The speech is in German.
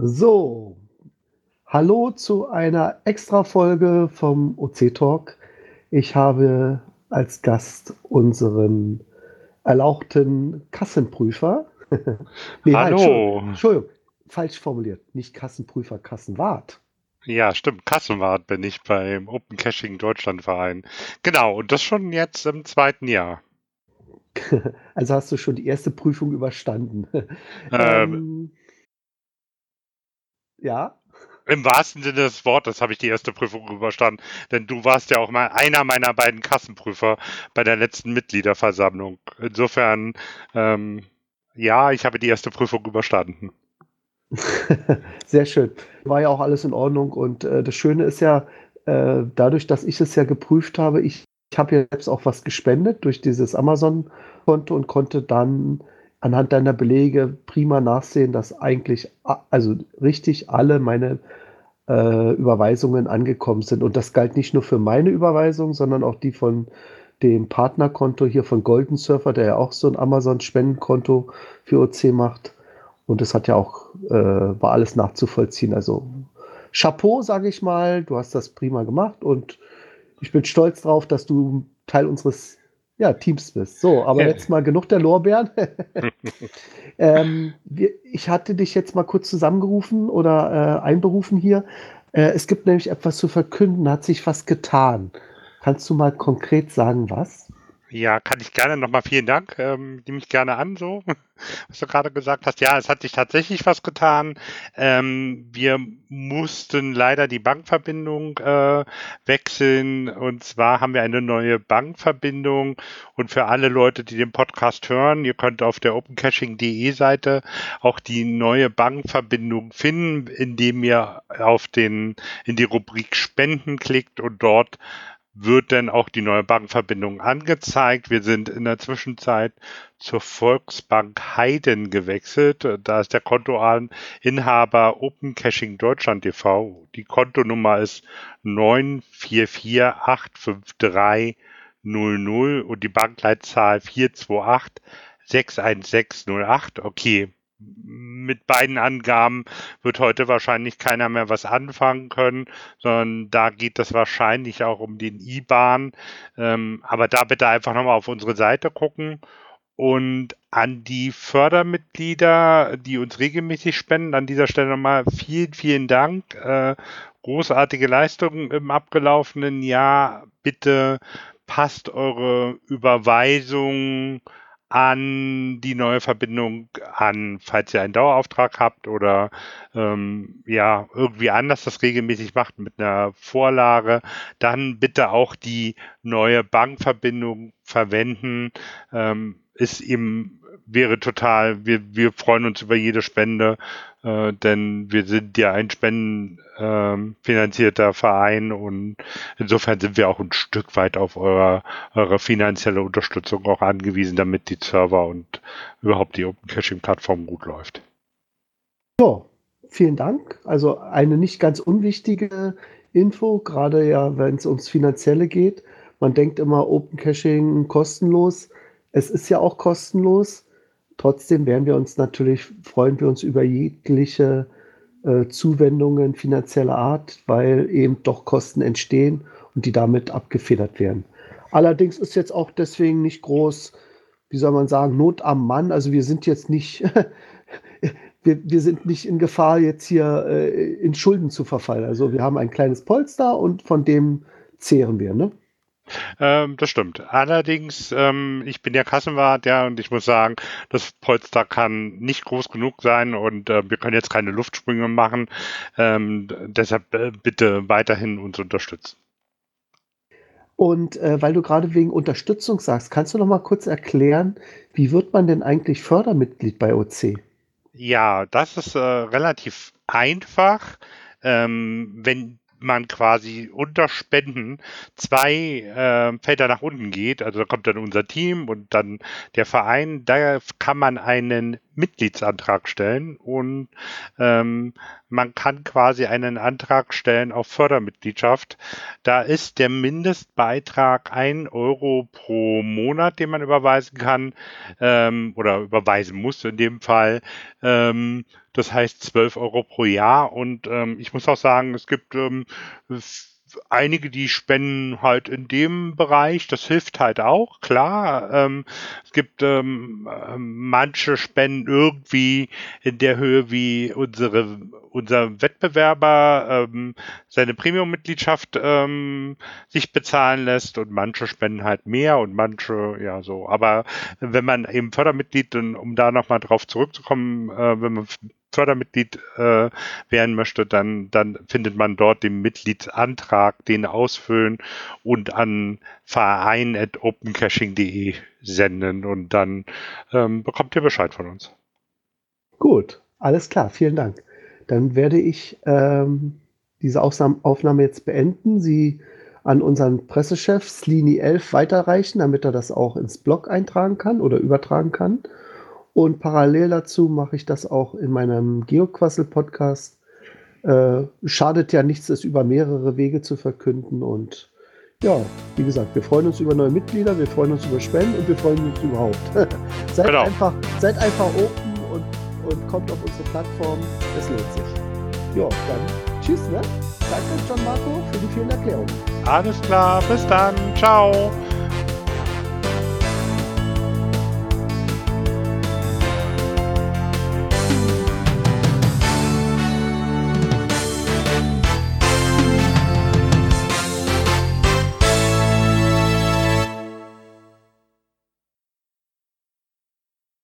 So, hallo zu einer Extra-Folge vom OC Talk. Ich habe als Gast unseren erlauchten Kassenprüfer. nee, hallo. Halt, Entschuldigung, falsch formuliert. Nicht Kassenprüfer, Kassenwart. Ja, stimmt. Kassenwart bin ich beim Open Caching Deutschland Verein. Genau, und das schon jetzt im zweiten Jahr. Also hast du schon die erste Prüfung überstanden. Ähm, ähm, ja. Im wahrsten Sinne des Wortes habe ich die erste Prüfung überstanden, denn du warst ja auch mal einer meiner beiden Kassenprüfer bei der letzten Mitgliederversammlung. Insofern, ähm, ja, ich habe die erste Prüfung überstanden. Sehr schön. War ja auch alles in Ordnung und äh, das Schöne ist ja, äh, dadurch, dass ich es ja geprüft habe, ich, ich habe ja selbst auch was gespendet durch dieses Amazon-Konto und konnte dann anhand deiner Belege prima nachsehen, dass eigentlich, also richtig alle meine äh, Überweisungen angekommen sind. Und das galt nicht nur für meine Überweisung, sondern auch die von dem Partnerkonto hier von Golden Surfer, der ja auch so ein Amazon-Spendenkonto für OC macht. Und das hat ja auch, äh, war alles nachzuvollziehen. Also Chapeau, sage ich mal, du hast das prima gemacht und ich bin stolz drauf, dass du Teil unseres ja, Teams bist. So, aber jetzt mal genug der Lorbeeren. ähm, wir, ich hatte dich jetzt mal kurz zusammengerufen oder äh, einberufen hier. Äh, es gibt nämlich etwas zu verkünden, hat sich was getan. Kannst du mal konkret sagen, was? Ja, kann ich gerne nochmal vielen Dank. Ähm, nehme ich gerne an, so, was du gerade gesagt hast. Ja, es hat sich tatsächlich was getan. Ähm, wir mussten leider die Bankverbindung äh, wechseln. Und zwar haben wir eine neue Bankverbindung. Und für alle Leute, die den Podcast hören, ihr könnt auf der opencaching.de Seite auch die neue Bankverbindung finden, indem ihr auf den, in die Rubrik Spenden klickt und dort wird dann auch die neue Bankverbindung angezeigt. Wir sind in der Zwischenzeit zur Volksbank Heiden gewechselt. Da ist der Kontoinhaber Open Caching Deutschland e.V. Die Kontonummer ist 9448530 und die Bankleitzahl 428 61608. Okay, mit beiden Angaben wird heute wahrscheinlich keiner mehr was anfangen können, sondern da geht es wahrscheinlich auch um den IBAN. Ähm, aber da bitte einfach nochmal auf unsere Seite gucken und an die Fördermitglieder, die uns regelmäßig spenden, an dieser Stelle nochmal vielen, vielen Dank. Äh, großartige Leistungen im abgelaufenen Jahr. Bitte passt eure Überweisung an die neue Verbindung an, falls ihr einen Dauerauftrag habt oder ähm, ja irgendwie anders das regelmäßig macht mit einer Vorlage, dann bitte auch die neue Bankverbindung verwenden. Ähm, ist eben wäre total, wir, wir freuen uns über jede Spende, äh, denn wir sind ja ein spendenfinanzierter ähm, Verein und insofern sind wir auch ein Stück weit auf eure, eure finanzielle Unterstützung auch angewiesen, damit die Server und überhaupt die Open Caching Plattform gut läuft. Ja, vielen Dank. Also eine nicht ganz unwichtige Info, gerade ja, wenn es ums Finanzielle geht. Man denkt immer Open Caching kostenlos. Es ist ja auch kostenlos. Trotzdem werden wir uns natürlich, freuen wir uns über jegliche äh, Zuwendungen finanzieller Art, weil eben doch Kosten entstehen und die damit abgefedert werden. Allerdings ist jetzt auch deswegen nicht groß, wie soll man sagen, Not am Mann. Also wir sind jetzt nicht, wir, wir sind nicht in Gefahr, jetzt hier äh, in Schulden zu verfallen. Also wir haben ein kleines Polster und von dem zehren wir. Ne? Ähm, das stimmt. Allerdings, ähm, ich bin ja Kassenwart, ja, und ich muss sagen, das Polster kann nicht groß genug sein und äh, wir können jetzt keine Luftsprünge machen. Ähm, deshalb äh, bitte weiterhin uns unterstützen. Und äh, weil du gerade wegen Unterstützung sagst, kannst du noch mal kurz erklären, wie wird man denn eigentlich Fördermitglied bei OC? Ja, das ist äh, relativ einfach. Ähm, wenn man quasi unter Spenden zwei äh, Felder nach unten geht, also da kommt dann unser Team und dann der Verein, da kann man einen Mitgliedsantrag stellen und ähm, man kann quasi einen Antrag stellen auf Fördermitgliedschaft. Da ist der Mindestbeitrag ein Euro pro Monat, den man überweisen kann ähm, oder überweisen muss in dem Fall. Ähm, das heißt 12 Euro pro Jahr und ähm, ich muss auch sagen, es gibt ähm, einige, die spenden halt in dem Bereich, das hilft halt auch, klar. Ähm, es gibt ähm, manche Spenden irgendwie in der Höhe, wie unsere, unser Wettbewerber ähm, seine Premium-Mitgliedschaft ähm, sich bezahlen lässt und manche spenden halt mehr und manche, ja so. Aber wenn man eben Fördermitglied, um da nochmal drauf zurückzukommen, äh, wenn man Fördermitglied äh, werden möchte, dann, dann findet man dort den Mitgliedsantrag, den ausfüllen und an verein.opencaching.de senden und dann ähm, bekommt ihr Bescheid von uns. Gut, alles klar, vielen Dank. Dann werde ich ähm, diese Aufnahme jetzt beenden, sie an unseren Pressechef Slini11 weiterreichen, damit er das auch ins Blog eintragen kann oder übertragen kann. Und parallel dazu mache ich das auch in meinem Geoquassel-Podcast. Äh, schadet ja nichts, es über mehrere Wege zu verkünden. Und ja, wie gesagt, wir freuen uns über neue Mitglieder, wir freuen uns über Spenden und wir freuen uns überhaupt. seid, genau. einfach, seid einfach open und, und kommt auf unsere Plattform. Es lohnt sich. Ja, dann tschüss, ne? Danke, John Marco, für die vielen Erklärungen. Alles klar, bis dann. Ciao.